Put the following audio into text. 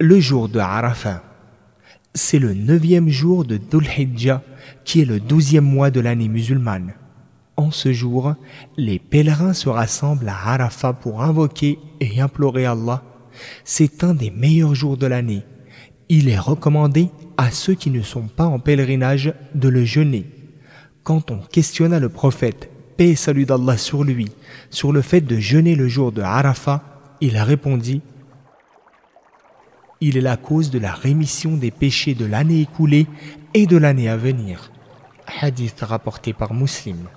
le jour de Arafat. C'est le neuvième jour de Dhul Hijjah, qui est le douzième mois de l'année musulmane. En ce jour, les pèlerins se rassemblent à Arafat pour invoquer et implorer Allah. C'est un des meilleurs jours de l'année. Il est recommandé à ceux qui ne sont pas en pèlerinage de le jeûner. Quand on questionna le prophète, paix et salut d'Allah sur lui, sur le fait de jeûner le jour de Arafat, il a répondu Il est la cause de la rémission des péchés de l'année écoulée et de l'année à venir. Hadith rapporté par Muslim.